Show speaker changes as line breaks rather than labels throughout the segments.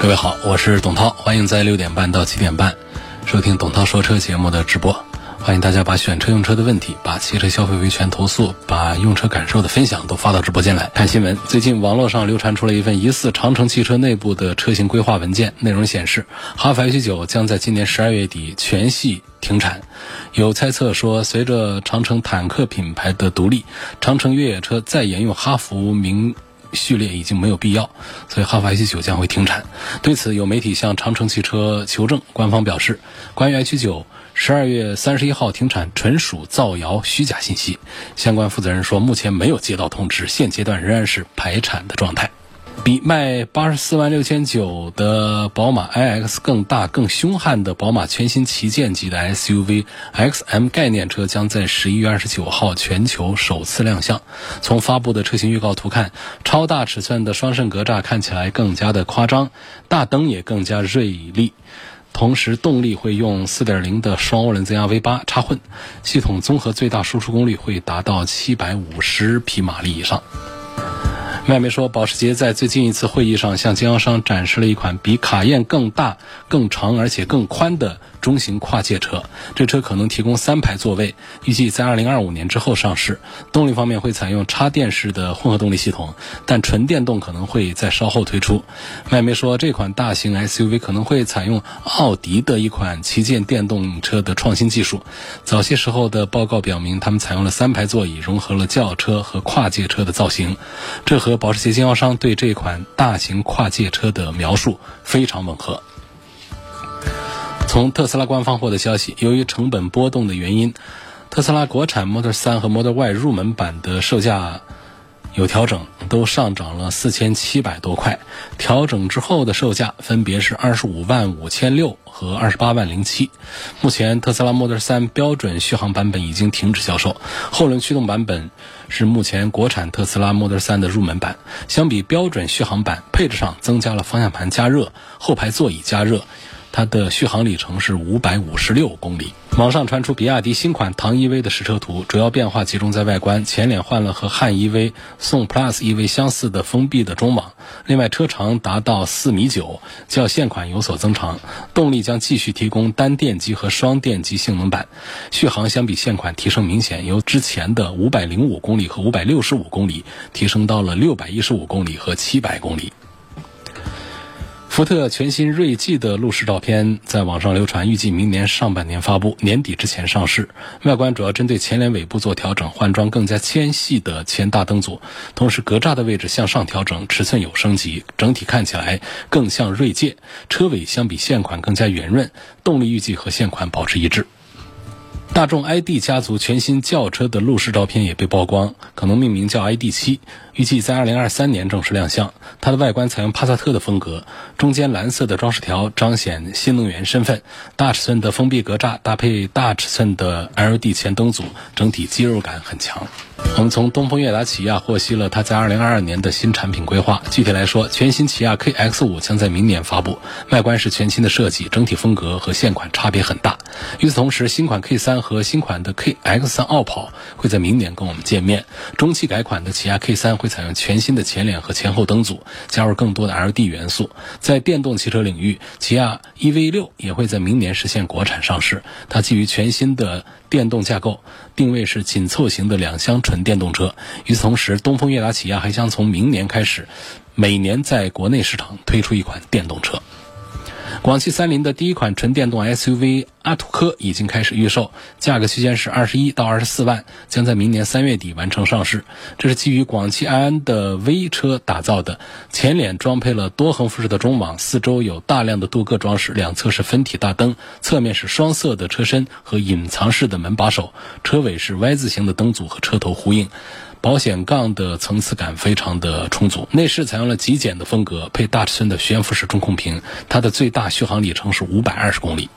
各位好，我是董涛，欢迎在六点半到七点半收听董涛说车节目的直播。欢迎大家把选车用车的问题、把汽车消费维权投诉、把用车感受的分享都发到直播间来。看新闻，最近网络上流传出了一份疑似长城汽车内部的车型规划文件，内容显示，哈弗 H 九将在今年十二月底全系停产。有猜测说，随着长城坦克品牌的独立，长城越野车再沿用哈弗名。序列已经没有必要，所以哈弗 H 九将会停产。对此，有媒体向长城汽车求证，官方表示，关于 H 九十二月三十一号停产纯属造谣虚假信息。相关负责人说，目前没有接到通知，现阶段仍然是排产的状态。比卖八十四万六千九的宝马 iX 更大、更凶悍的宝马全新旗舰级的 SUV XM 概念车将在十一月二十九号全球首次亮相。从发布的车型预告图看，超大尺寸的双肾格栅看起来更加的夸张，大灯也更加锐利。同时，动力会用四点零的双涡轮增压 V 八插混，系统综合最大输出功率会达到七百五十匹马力以上。外媒说，保时捷在最近一次会议上向经销商展示了一款比卡宴更大、更长而且更宽的中型跨界车。这车可能提供三排座位，预计在2025年之后上市。动力方面会采用插电式的混合动力系统，但纯电动可能会在稍后推出。外媒说，这款大型 SUV 可能会采用奥迪的一款旗舰电动车的创新技术。早些时候的报告表明，他们采用了三排座椅，融合了轿车和跨界车的造型。这和保时捷经销商对这款大型跨界车的描述非常吻合。从特斯拉官方获得消息，由于成本波动的原因，特斯拉国产 Model 3和 Model Y 入门版的售价有调整，都上涨了四千七百多块。调整之后的售价分别是二十五万五千六和二十八万零七。目前，特斯拉 Model 3标准续航版本已经停止销售，后轮驱动版本。是目前国产特斯拉 Model 3的入门版，相比标准续航版，配置上增加了方向盘加热、后排座椅加热，它的续航里程是五百五十六公里。网上传出比亚迪新款唐 EV 的实车图，主要变化集中在外观，前脸换了和汉 EV、宋 Plus EV 相似的封闭的中网，另外车长达到四米九，较现款有所增长。动力将继续提供单电机和双电机性能版，续航相比现款提升明显，由之前的五百零五公里和五百六十五公里提升到了六百一十五公里和七百公里。福特全新锐际的路试照片在网上流传，预计明年上半年发布，年底之前上市。外观主要针对前脸尾部做调整，换装更加纤细的前大灯组，同时格栅的位置向上调整，尺寸有升级，整体看起来更像锐界。车尾相比现款更加圆润，动力预计和现款保持一致。大众 ID 家族全新轿车的路试照片也被曝光，可能命名叫 ID.7，预计在2023年正式亮相。它的外观采用帕萨特的风格，中间蓝色的装饰条彰显新能源身份。大尺寸的封闭格栅搭配大尺寸的 LED 前灯组，整体肌肉感很强。我们从东风悦达起亚获悉了它在2022年的新产品规划。具体来说，全新起亚 KX5 将在明年发布，外观是全新的设计，整体风格和现款差别很大。与此同时，新款 K3 和新款的 KX3 傲跑会在明年跟我们见面。中期改款的起亚 K3 会采用全新的前脸和前后灯组，加入更多的 LED 元素。在电动汽车领域，起亚 EV6 也会在明年实现国产上市。它基于全新的电动架构，定位是紧凑型的两厢纯电动车。与此同时，东风悦达起亚还将从明年开始，每年在国内市场推出一款电动车。广汽三菱的第一款纯电动 SUV 阿图科已经开始预售，价格区间是二十一到二十四万，将在明年三月底完成上市。这是基于广汽埃安的 V 车打造的，前脸装配了多横幅式的中网，四周有大量的镀铬装饰，两侧是分体大灯，侧面是双色的车身和隐藏式的门把手，车尾是 Y 字形的灯组和车头呼应。保险杠的层次感非常的充足。内饰采用了极简的风格，配大尺寸的悬浮式中控屏，它的最大续航里程是五百二十公里。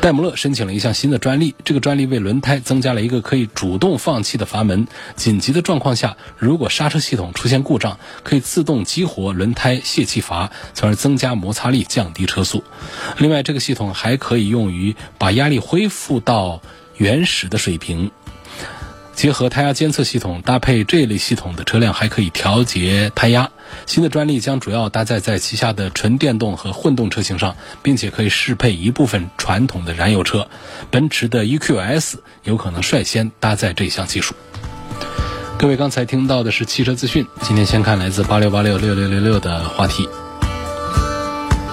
戴姆勒申请了一项新的专利，这个专利为轮胎增加了一个可以主动放气的阀门。紧急的状况下，如果刹车系统出现故障，可以自动激活轮胎泄气阀，从而增加摩擦力，降低车速。另外，这个系统还可以用于把压力恢复到原始的水平。结合胎压监测系统，搭配这类系统的车辆还可以调节胎压。新的专利将主要搭载在旗下的纯电动和混动车型上，并且可以适配一部分传统的燃油车。奔驰的 EQS 有可能率先搭载这项技术。各位刚才听到的是汽车资讯，今天先看来自八六八六六六六六的话题。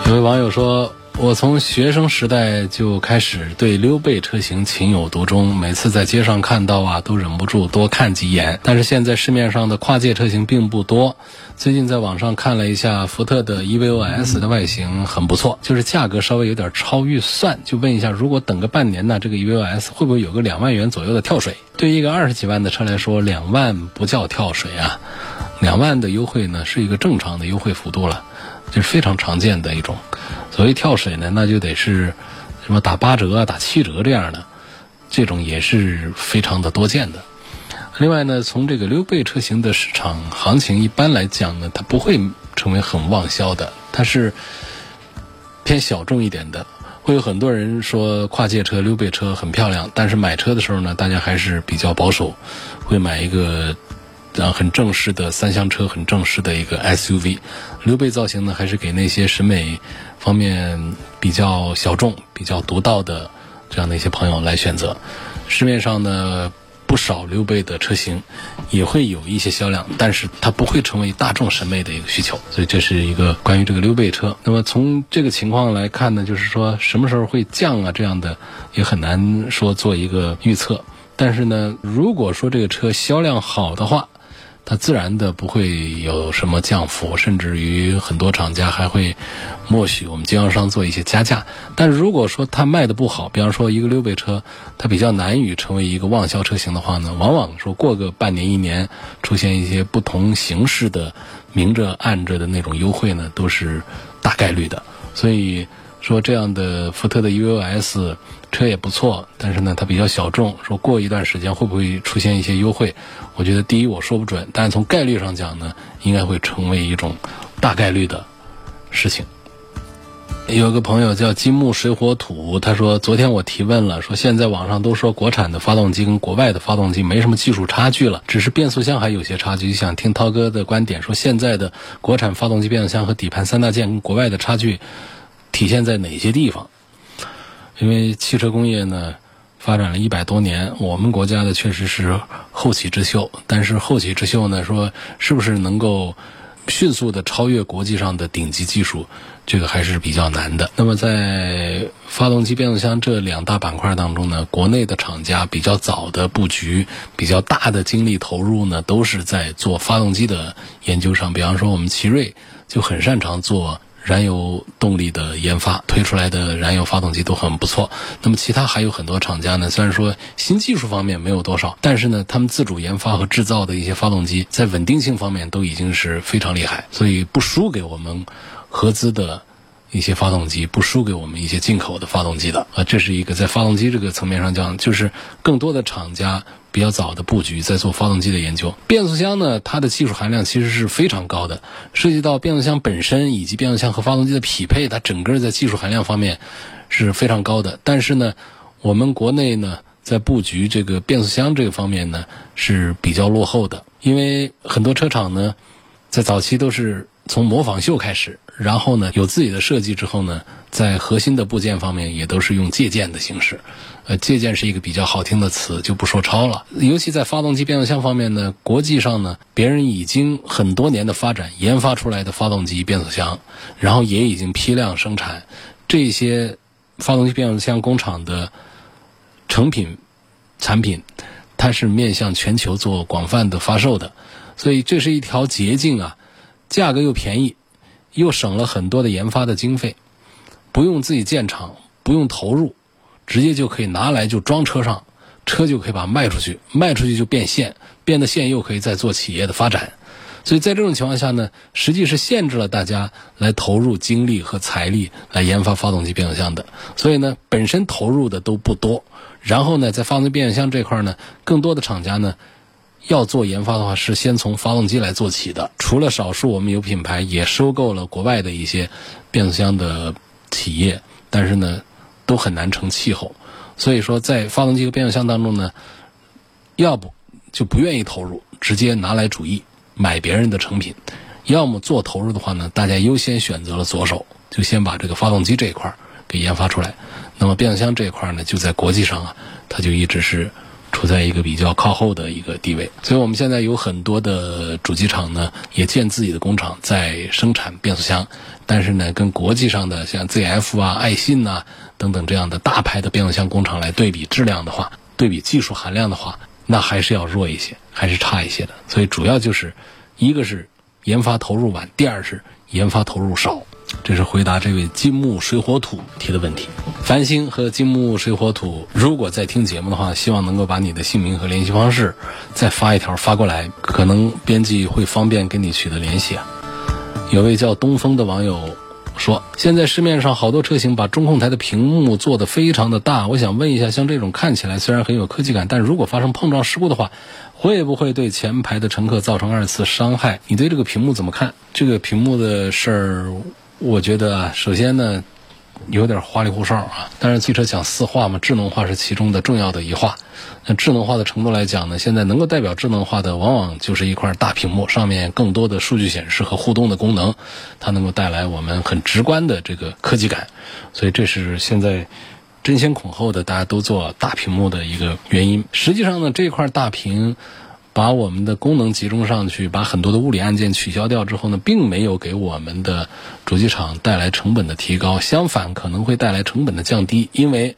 有位网友说。我从学生时代就开始对溜背车型情有独钟，每次在街上看到啊，都忍不住多看几眼。但是现在市面上的跨界车型并不多。最近在网上看了一下福特的 EVO S 的外形很不错，就是价格稍微有点超预算。就问一下，如果等个半年呢，这个 EVO S 会不会有个两万元左右的跳水？对于一个二十几万的车来说，两万不叫跳水啊，两万的优惠呢是一个正常的优惠幅度了。就是非常常见的一种，所谓跳水呢，那就得是什么打八折啊、打七折这样的，这种也是非常的多见的。另外呢，从这个溜背车型的市场行情一般来讲呢，它不会成为很旺销的，它是偏小众一点的。会有很多人说跨界车、溜背车很漂亮，但是买车的时候呢，大家还是比较保守，会买一个。然后很正式的三厢车，很正式的一个 SUV，溜背造型呢，还是给那些审美方面比较小众、比较独到的这样的一些朋友来选择。市面上呢，不少溜背的车型也会有一些销量，但是它不会成为大众审美的一个需求。所以这是一个关于这个溜背车。那么从这个情况来看呢，就是说什么时候会降啊？这样的也很难说做一个预测。但是呢，如果说这个车销量好的话，它自然的不会有什么降幅，甚至于很多厂家还会默许我们经销商做一些加价。但如果说它卖的不好，比方说一个溜背车，它比较难以成为一个旺销车型的话呢，往往说过个半年一年，出现一些不同形式的明着暗着的那种优惠呢，都是大概率的。所以。说这样的福特的 E U S 车也不错，但是呢，它比较小众。说过一段时间会不会出现一些优惠？我觉得第一我说不准，但是从概率上讲呢，应该会成为一种大概率的事情。有个朋友叫金木水火土，他说昨天我提问了，说现在网上都说国产的发动机跟国外的发动机没什么技术差距了，只是变速箱还有些差距。想听涛哥的观点，说现在的国产发动机变速箱和底盘三大件跟国外的差距。体现在哪些地方？因为汽车工业呢发展了一百多年，我们国家的确实是后起之秀。但是后起之秀呢，说是不是能够迅速的超越国际上的顶级技术，这个还是比较难的。那么在发动机、变速箱这两大板块当中呢，国内的厂家比较早的布局、比较大的精力投入呢，都是在做发动机的研究上。比方说，我们奇瑞就很擅长做。燃油动力的研发推出来的燃油发动机都很不错。那么其他还有很多厂家呢，虽然说新技术方面没有多少，但是呢，他们自主研发和制造的一些发动机在稳定性方面都已经是非常厉害，所以不输给我们合资的。一些发动机不输给我们一些进口的发动机的啊，这是一个在发动机这个层面上讲，就是更多的厂家比较早的布局在做发动机的研究。变速箱呢，它的技术含量其实是非常高的，涉及到变速箱本身以及变速箱和发动机的匹配，它整个在技术含量方面是非常高的。但是呢，我们国内呢在布局这个变速箱这个方面呢是比较落后的，因为很多车厂呢在早期都是从模仿秀开始。然后呢，有自己的设计之后呢，在核心的部件方面也都是用借鉴的形式。呃，借鉴是一个比较好听的词，就不说抄了。尤其在发动机、变速箱方面呢，国际上呢，别人已经很多年的发展研发出来的发动机、变速箱，然后也已经批量生产这些发动机、变速箱工厂的成品产品，它是面向全球做广泛的发售的，所以这是一条捷径啊，价格又便宜。又省了很多的研发的经费，不用自己建厂，不用投入，直接就可以拿来就装车上，车就可以把它卖出去，卖出去就变现，变的现又可以再做企业的发展。所以在这种情况下呢，实际是限制了大家来投入精力和财力来研发发动机变速箱的。所以呢，本身投入的都不多。然后呢，在发动机变速箱这块呢，更多的厂家呢，要做研发的话，是先从发动机来做起的。除了少数，我们有品牌也收购了国外的一些变速箱的企业，但是呢，都很难成气候。所以说，在发动机和变速箱当中呢，要不就不愿意投入，直接拿来主义。买别人的成品，要么做投入的话呢，大家优先选择了左手，就先把这个发动机这一块给研发出来。那么变速箱这一块呢，就在国际上啊，它就一直是在一个比较靠后的一个地位。所以我们现在有很多的主机厂呢，也建自己的工厂在生产变速箱，但是呢，跟国际上的像 ZF 啊、爱信呐等等这样的大牌的变速箱工厂来对比质量的话，对比技术含量的话。那还是要弱一些，还是差一些的。所以主要就是，一个是研发投入晚，第二是研发投入少。这是回答这位金木水火土提的问题。繁星和金木水火土，如果在听节目的话，希望能够把你的姓名和联系方式再发一条发过来，可能编辑会方便跟你取得联系啊。有位叫东风的网友。说，现在市面上好多车型把中控台的屏幕做得非常的大，我想问一下，像这种看起来虽然很有科技感，但如果发生碰撞事故的话，会不会对前排的乘客造成二次伤害？你对这个屏幕怎么看？这个屏幕的事儿，我觉得，首先呢。有点花里胡哨啊，但是汽车讲四化嘛，智能化是其中的重要的一化。那智能化的程度来讲呢，现在能够代表智能化的，往往就是一块大屏幕，上面更多的数据显示和互动的功能，它能够带来我们很直观的这个科技感。所以这是现在争先恐后的，大家都做大屏幕的一个原因。实际上呢，这块大屏。把我们的功能集中上去，把很多的物理按键取消掉之后呢，并没有给我们的主机厂带来成本的提高，相反可能会带来成本的降低，因为。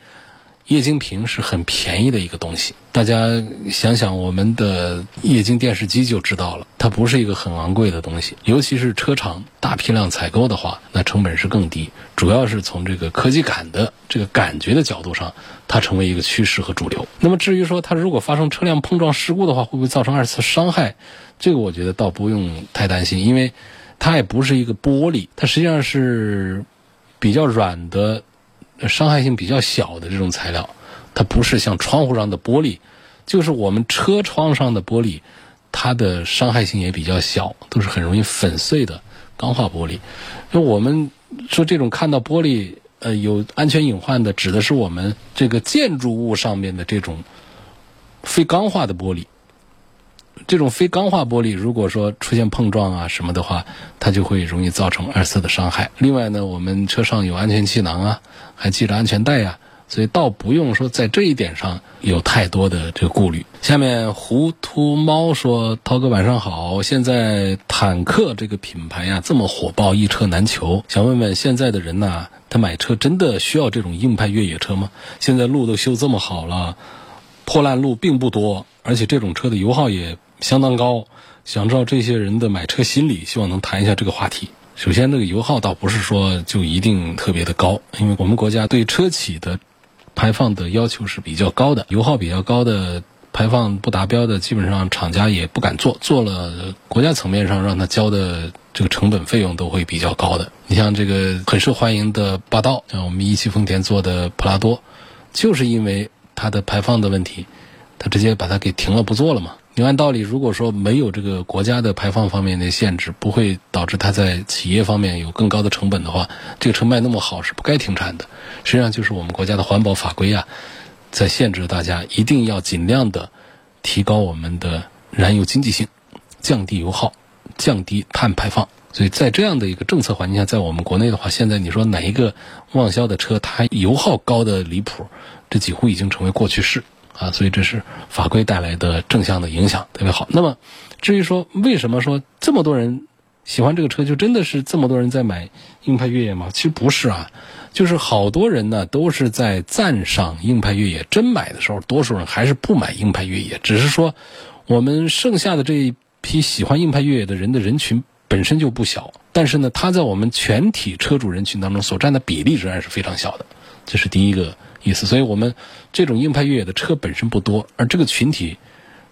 液晶屏是很便宜的一个东西，大家想想，我们的液晶电视机就知道了，它不是一个很昂贵的东西，尤其是车厂大批量采购的话，那成本是更低。主要是从这个科技感的这个感觉的角度上，它成为一个趋势和主流。那么至于说它如果发生车辆碰撞事故的话，会不会造成二次伤害？这个我觉得倒不用太担心，因为它也不是一个玻璃，它实际上是比较软的。伤害性比较小的这种材料，它不是像窗户上的玻璃，就是我们车窗上的玻璃，它的伤害性也比较小，都是很容易粉碎的钢化玻璃。那我们说这种看到玻璃呃有安全隐患的，指的是我们这个建筑物上面的这种非钢化的玻璃。这种非钢化玻璃，如果说出现碰撞啊什么的话，它就会容易造成二次的伤害。另外呢，我们车上有安全气囊啊，还系着安全带呀，所以倒不用说在这一点上有太多的这个顾虑。下面糊涂猫说：“涛哥晚上好，现在坦克这个品牌呀这么火爆，一车难求，想问问现在的人呐，他买车真的需要这种硬派越野车吗？现在路都修这么好了，破烂路并不多，而且这种车的油耗也。”相当高，想知道这些人的买车心理，希望能谈一下这个话题。首先，这个油耗倒不是说就一定特别的高，因为我们国家对车企的排放的要求是比较高的，油耗比较高的排放不达标的，基本上厂家也不敢做，做了国家层面上让他交的这个成本费用都会比较高的。你像这个很受欢迎的霸道，像我们一汽丰田做的普拉多，就是因为它的排放的问题，它直接把它给停了不做了嘛。你按道理，如果说没有这个国家的排放方面的限制，不会导致它在企业方面有更高的成本的话，这个车卖那么好是不该停产的。实际上就是我们国家的环保法规啊，在限制大家一定要尽量的提高我们的燃油经济性，降低油耗，降低碳排放。所以在这样的一个政策环境下，在我们国内的话，现在你说哪一个旺销的车它油耗高的离谱，这几乎已经成为过去式。啊，所以这是法规带来的正向的影响，特别好。那么，至于说为什么说这么多人喜欢这个车，就真的是这么多人在买硬派越野吗？其实不是啊，就是好多人呢都是在赞赏硬派越野，真买的时候，多数人还是不买硬派越野。只是说，我们剩下的这一批喜欢硬派越野的人的人群本身就不小，但是呢，它在我们全体车主人群当中所占的比例仍然是非常小的。这是第一个意思。所以我们这种硬派越野的车本身不多，而这个群体。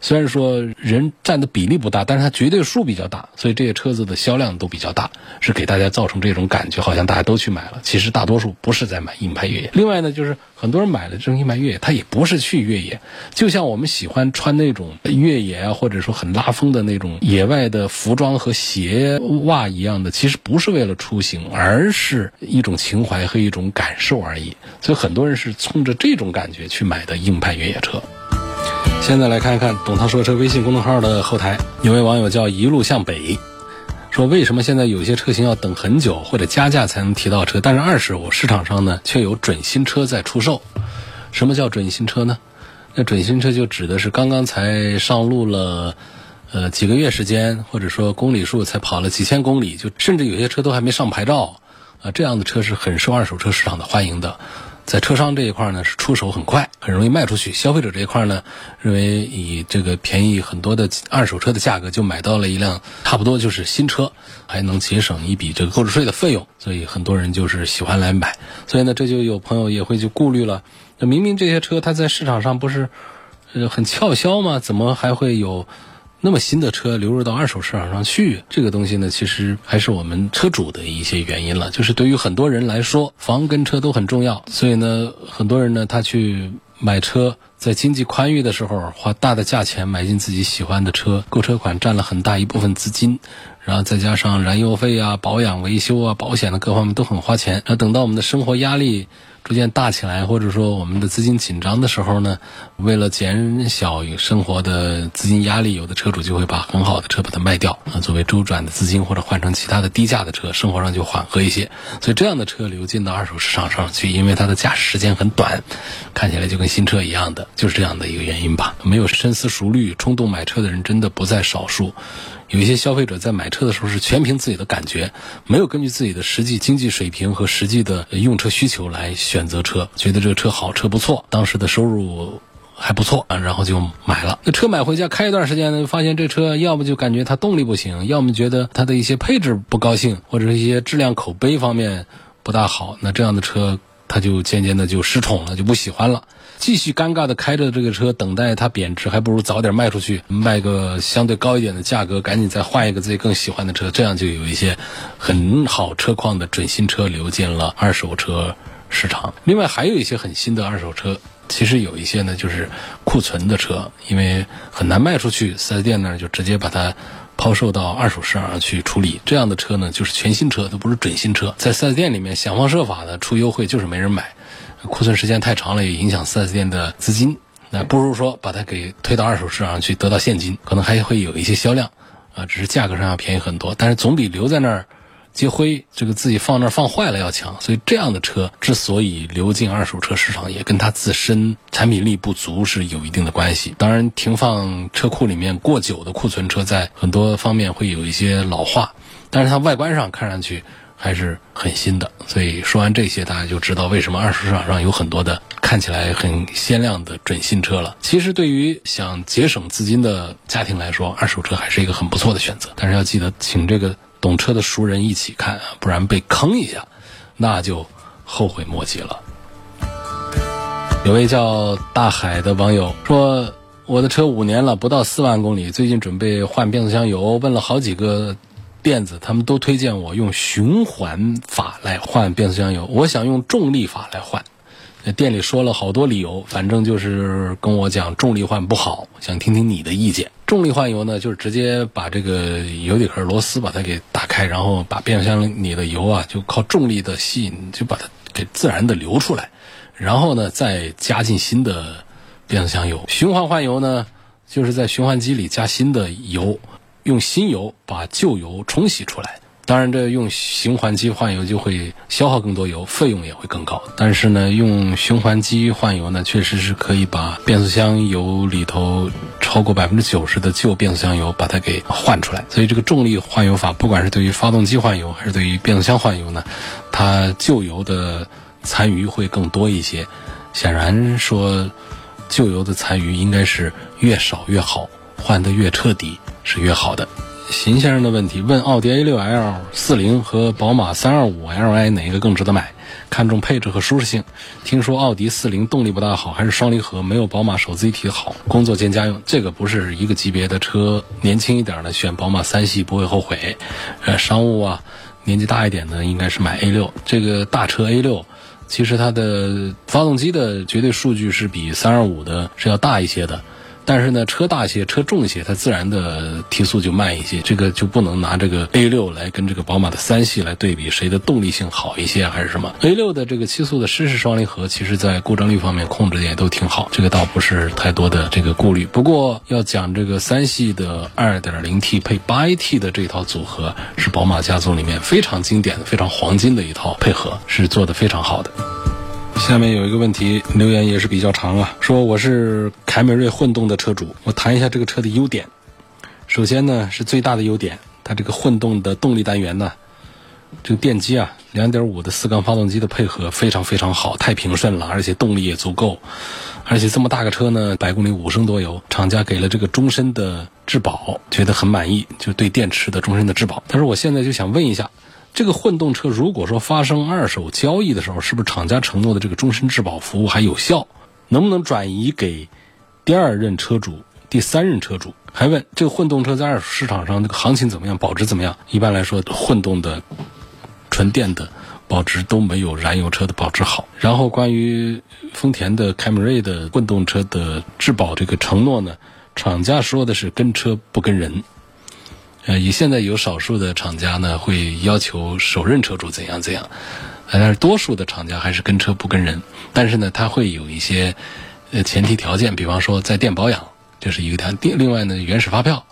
虽然说人占的比例不大，但是它绝对数比较大，所以这些车子的销量都比较大，是给大家造成这种感觉，好像大家都去买了。其实大多数不是在买硬派越野。另外呢，就是很多人买了这种硬派越野，他也不是去越野。就像我们喜欢穿那种越野啊，或者说很拉风的那种野外的服装和鞋袜一样的，其实不是为了出行，而是一种情怀和一种感受而已。所以很多人是冲着这种感觉去买的硬派越野车。现在来看一看“董涛说车”微信公众号的后台，有位网友叫一路向北，说为什么现在有些车型要等很久或者加价才能提到车，但是二手市场上呢却有准新车在出售？什么叫准新车呢？那准新车就指的是刚刚才上路了，呃几个月时间，或者说公里数才跑了几千公里，就甚至有些车都还没上牌照，啊这样的车是很受二手车市场的欢迎的。在车商这一块呢，是出手很快，很容易卖出去；消费者这一块呢，认为以这个便宜很多的二手车的价格就买到了一辆差不多就是新车，还能节省一笔这个购置税的费用，所以很多人就是喜欢来买。所以呢，这就有朋友也会去顾虑了：那明明这些车它在市场上不是呃很俏销吗？怎么还会有？那么新的车流入到二手市场上去，这个东西呢，其实还是我们车主的一些原因了。就是对于很多人来说，房跟车都很重要，所以呢，很多人呢，他去买车，在经济宽裕的时候，花大的价钱买进自己喜欢的车，购车款占了很大一部分资金，然后再加上燃油费啊、保养维修啊、保险的各方面都很花钱。那等到我们的生活压力。逐渐大起来，或者说我们的资金紧张的时候呢，为了减小生活的资金压力，有的车主就会把很好的车把它卖掉啊，作为周转的资金，或者换成其他的低价的车，生活上就缓和一些。所以这样的车流进到二手市场上去，因为它的驾驶时间很短，看起来就跟新车一样的，就是这样的一个原因吧。没有深思熟虑冲动买车的人真的不在少数。有一些消费者在买车的时候是全凭自己的感觉，没有根据自己的实际经济水平和实际的用车需求来选择车，觉得这个车好，车不错，当时的收入还不错啊，然后就买了。那车买回家开一段时间呢，发现这车要么就感觉它动力不行，要么觉得它的一些配置不高兴，或者是一些质量口碑方面不大好。那这样的车，他就渐渐的就失宠了，就不喜欢了。继续尴尬的开着这个车等待它贬值，还不如早点卖出去，卖个相对高一点的价格，赶紧再换一个自己更喜欢的车，这样就有一些很好车况的准新车流进了二手车市场。另外还有一些很新的二手车，其实有一些呢就是库存的车，因为很难卖出去四 S 店那儿就直接把它抛售到二手市场上去处理。这样的车呢就是全新车，都不是准新车，在四 S 店里面想方设法的出优惠，就是没人买。库存时间太长了，也影响 4S 店的资金。那不如说把它给推到二手市场去，得到现金，可能还会有一些销量，啊，只是价格上要便宜很多。但是总比留在那儿积灰，这个自己放那儿放坏了要强。所以这样的车之所以流进二手车市场，也跟它自身产品力不足是有一定的关系。当然，停放车库里面过久的库存车，在很多方面会有一些老化，但是它外观上看上去。还是很新的，所以说完这些，大家就知道为什么二手市场上有很多的看起来很鲜亮的准新车了。其实对于想节省资金的家庭来说，二手车还是一个很不错的选择。但是要记得请这个懂车的熟人一起看啊，不然被坑一下，那就后悔莫及了。有位叫大海的网友说：“我的车五年了，不到四万公里，最近准备换变速箱油，问了好几个。”店子他们都推荐我用循环法来换变速箱油，我想用重力法来换。店里说了好多理由，反正就是跟我讲重力换不好，想听听你的意见。重力换油呢，就是直接把这个油底壳螺丝把它给打开，然后把变速箱里的油啊就靠重力的吸引，就把它给自然的流出来，然后呢再加进新的变速箱油。循环换油呢，就是在循环机里加新的油。用新油把旧油冲洗出来，当然这用循环机换油就会消耗更多油，费用也会更高。但是呢，用循环机换油呢，确实是可以把变速箱油里头超过百分之九十的旧变速箱油把它给换出来。所以这个重力换油法，不管是对于发动机换油还是对于变速箱换油呢，它旧油的残余会更多一些。显然说，旧油的残余应该是越少越好，换得越彻底。是越好的。邢先生的问题，问奥迪 A6L 四零和宝马 325Li 哪一个更值得买？看重配置和舒适性。听说奥迪四零动力不大好，还是双离合，没有宝马手自一体好。工作兼家用，这个不是一个级别的车。年轻一点的选宝马三系不会后悔。呃，商务啊，年纪大一点的应该是买 A6。这个大车 A6，其实它的发动机的绝对数据是比325的是要大一些的。但是呢，车大些，车重些，它自然的提速就慢一些。这个就不能拿这个 A 六来跟这个宝马的三系来对比，谁的动力性好一些还是什么？A 六的这个七速的湿式双离合，其实在故障率方面控制的也都挺好，这个倒不是太多的这个顾虑。不过要讲这个三系的 2.0T 配 8AT 的这套组合，是宝马家族里面非常经典的、非常黄金的一套配合，是做的非常好的。下面有一个问题留言也是比较长啊，说我是凯美瑞混动的车主，我谈一下这个车的优点。首先呢是最大的优点，它这个混动的动力单元呢，这个电机啊，两点五的四缸发动机的配合非常非常好，太平顺了，而且动力也足够，而且这么大个车呢，百公里五升多油，厂家给了这个终身的质保，觉得很满意，就对电池的终身的质保。但是我现在就想问一下。这个混动车如果说发生二手交易的时候，是不是厂家承诺的这个终身质保服务还有效？能不能转移给第二任车主、第三任车主？还问这个混动车在二手市场上这个行情怎么样，保值怎么样？一般来说，混动的纯电的保值都没有燃油车的保值好。然后关于丰田的凯美瑞的混动车的质保这个承诺呢，厂家说的是跟车不跟人。呃，以现在有少数的厂家呢，会要求首任车主怎样怎样，但是多数的厂家还是跟车不跟人。但是呢，它会有一些呃前提条件，比方说在店保养，这是一个条件。另外呢，原始发票，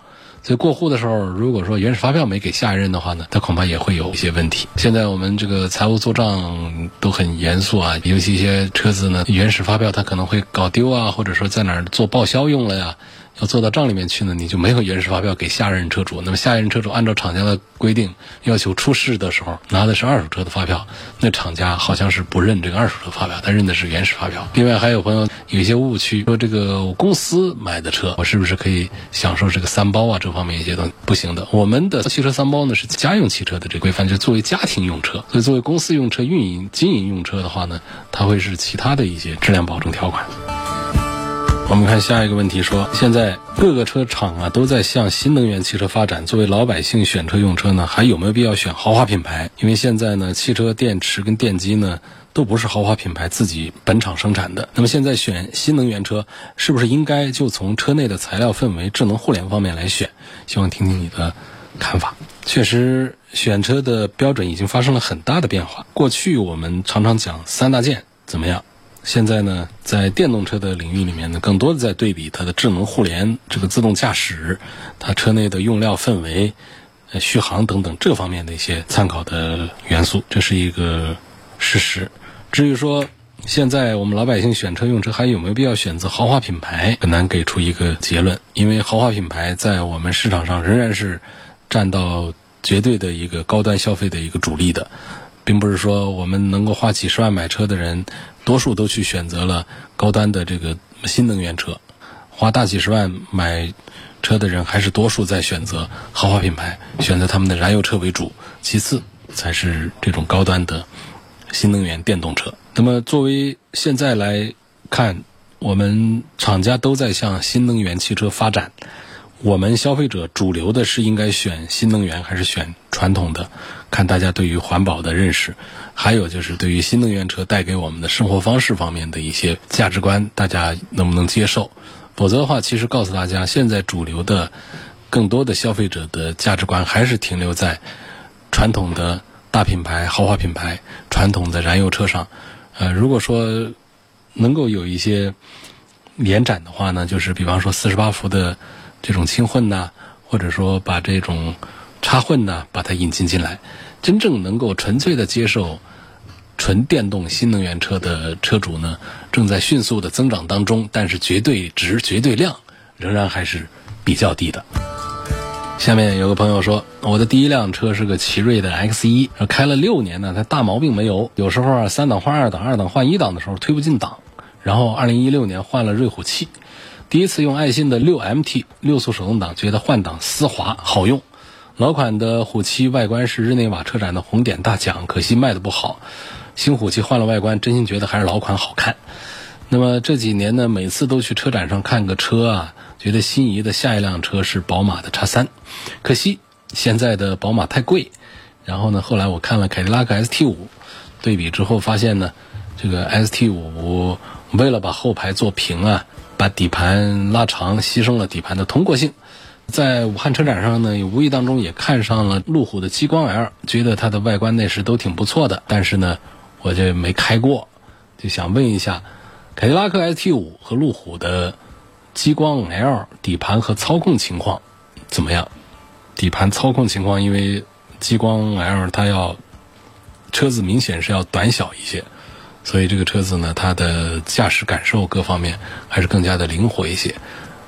所以过户的时候，如果说原始发票没给下一任的话呢，他恐怕也会有一些问题。现在我们这个财务做账都很严肃啊，尤其一些车子呢，原始发票他可能会搞丢啊，或者说在哪儿做报销用了呀。要做到账里面去呢，你就没有原始发票给下一任车主。那么下一任车主按照厂家的规定要求出示的时候，拿的是二手车的发票，那厂家好像是不认这个二手车发票，他认的是原始发票。另外还有朋友有一些误区，说这个我公司买的车，我是不是可以享受这个三包啊？这方面一些东西不行的。我们的汽车三包呢是家用汽车的这规范，就作为家庭用车，所以作为公司用车、运营经营用车的话呢，它会是其他的一些质量保证条款。我们看下一个问题，说现在各个车厂啊都在向新能源汽车发展，作为老百姓选车用车呢，还有没有必要选豪华品牌？因为现在呢，汽车电池跟电机呢都不是豪华品牌自己本厂生产的。那么现在选新能源车，是不是应该就从车内的材料氛围、智能互联方面来选？希望听听你的看法。确实，选车的标准已经发生了很大的变化。过去我们常常讲三大件怎么样？现在呢，在电动车的领域里面呢，更多的在对比它的智能互联、这个自动驾驶、它车内的用料氛围、续航等等这方面的一些参考的元素，这是一个事实。至于说现在我们老百姓选车用车还有没有必要选择豪华品牌，很难给出一个结论，因为豪华品牌在我们市场上仍然是占到绝对的一个高端消费的一个主力的。并不是说我们能够花几十万买车的人，多数都去选择了高端的这个新能源车，花大几十万买车的人还是多数在选择豪华品牌，选择他们的燃油车为主，其次才是这种高端的新能源电动车。那么作为现在来看，我们厂家都在向新能源汽车发展。我们消费者主流的是应该选新能源还是选传统的？看大家对于环保的认识，还有就是对于新能源车带给我们的生活方式方面的一些价值观，大家能不能接受？否则的话，其实告诉大家，现在主流的更多的消费者的价值观还是停留在传统的大品牌、豪华品牌、传统的燃油车上。呃，如果说能够有一些延展的话呢，就是比方说四十八伏的。这种轻混呐，或者说把这种插混呐，把它引进进来，真正能够纯粹的接受纯电动新能源车的车主呢，正在迅速的增长当中，但是绝对值、绝对量仍然还是比较低的。下面有个朋友说，我的第一辆车是个奇瑞的 X 一，开了六年呢，它大毛病没有，有时候啊三档换二档，二档换一档的时候推不进档，然后二零一六年换了瑞虎七。第一次用爱信的六 MT 六速手动挡，觉得换挡丝滑好用，老款的虎七外观是日内瓦车展的红点大奖，可惜卖的不好。新虎七换了外观，真心觉得还是老款好看。那么这几年呢，每次都去车展上看个车啊，觉得心仪的下一辆车是宝马的叉三，可惜现在的宝马太贵。然后呢，后来我看了凯迪拉克 ST 五，对比之后发现呢，这个 ST 五为了把后排做平啊，把底盘拉长，牺牲了底盘的通过性。在武汉车展上呢，无意当中也看上了路虎的激光 L，觉得它的外观内饰都挺不错的，但是呢，我就没开过，就想问一下，凯迪拉克 ST 五和路虎的激光 L 底盘和操控情况怎么样？底盘操控情况，因为激光 L 它要车子明显是要短小一些，所以这个车子呢，它的驾驶感受各方面还是更加的灵活一些。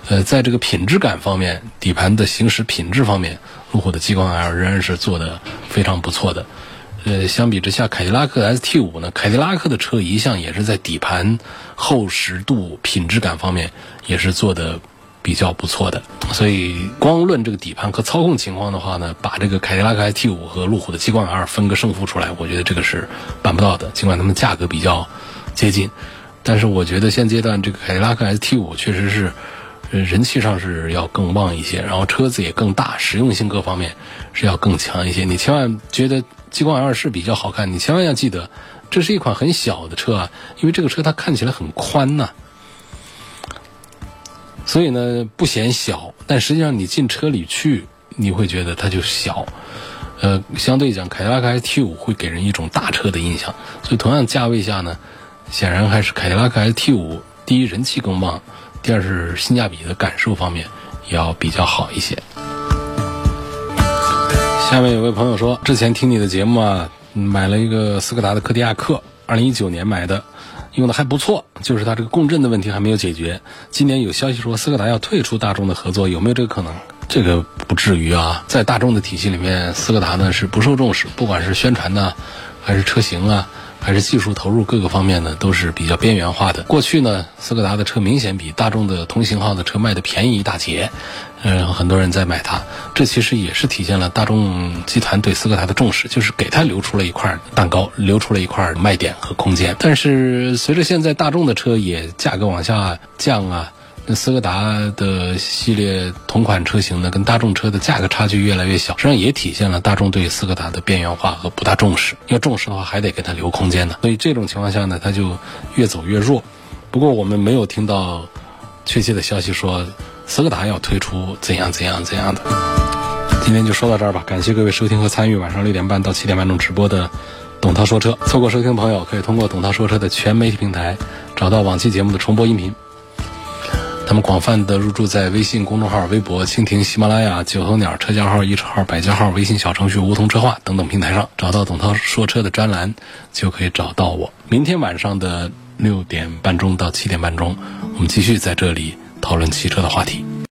呃，在这个品质感方面，底盘的行驶品质方面，路虎的极光 L 仍然是做的非常不错的。呃，相比之下，凯迪拉克 ST 五呢，凯迪拉克的车一向也是在底盘厚实度、品质感方面也是做的比较不错的。所以，光论这个底盘和操控情况的话呢，把这个凯迪拉克 ST 五和路虎的极光 L 分个胜负出来，我觉得这个是办不到的。尽管它们价格比较接近，但是我觉得现阶段这个凯迪拉克 ST 五确实是。人气上是要更旺一些，然后车子也更大，实用性各方面是要更强一些。你千万觉得极光 L 是比较好看，你千万要记得，这是一款很小的车啊，因为这个车它看起来很宽呐，所以呢不显小，但实际上你进车里去，你会觉得它就小。呃，相对讲，凯迪拉克 ST 五会给人一种大车的印象，所以同样价位下呢，显然还是凯迪拉克 ST 五第一人气更旺。第二是性价比的感受方面要比较好一些。下面有位朋友说，之前听你的节目啊，买了一个斯柯达的柯迪亚克，二零一九年买的，用的还不错，就是它这个共振的问题还没有解决。今年有消息说斯柯达要退出大众的合作，有没有这个可能？这个不至于啊，在大众的体系里面，斯柯达呢是不受重视，不管是宣传呢，还是车型啊。还是技术投入各个方面呢，都是比较边缘化的。过去呢，斯柯达的车明显比大众的同型号的车卖的便宜一大截，嗯，很多人在买它。这其实也是体现了大众集团对斯柯达的重视，就是给它留出了一块蛋糕，留出了一块卖点和空间。但是随着现在大众的车也价格往下降啊。那斯柯达的系列同款车型呢，跟大众车的价格差距越来越小，实际上也体现了大众对斯柯达的边缘化和不大重视。要重视的话，还得给它留空间呢。所以这种情况下呢，它就越走越弱。不过我们没有听到确切的消息说斯柯达要推出怎样怎样怎样的。今天就说到这儿吧，感谢各位收听和参与晚上六点半到七点半钟直播的董涛说车。错过收听的朋友，可以通过董涛说车的全媒体平台找到往期节目的重播音频。我们广泛的入驻在微信公众号、微博、蜻蜓、喜马拉雅、九头鸟车架号、一车号、百家号、微信小程序梧桐车话等等平台上，找到董涛说车的专栏，就可以找到我。明天晚上的六点半钟到七点半钟，我们继续在这里讨论汽车的话题。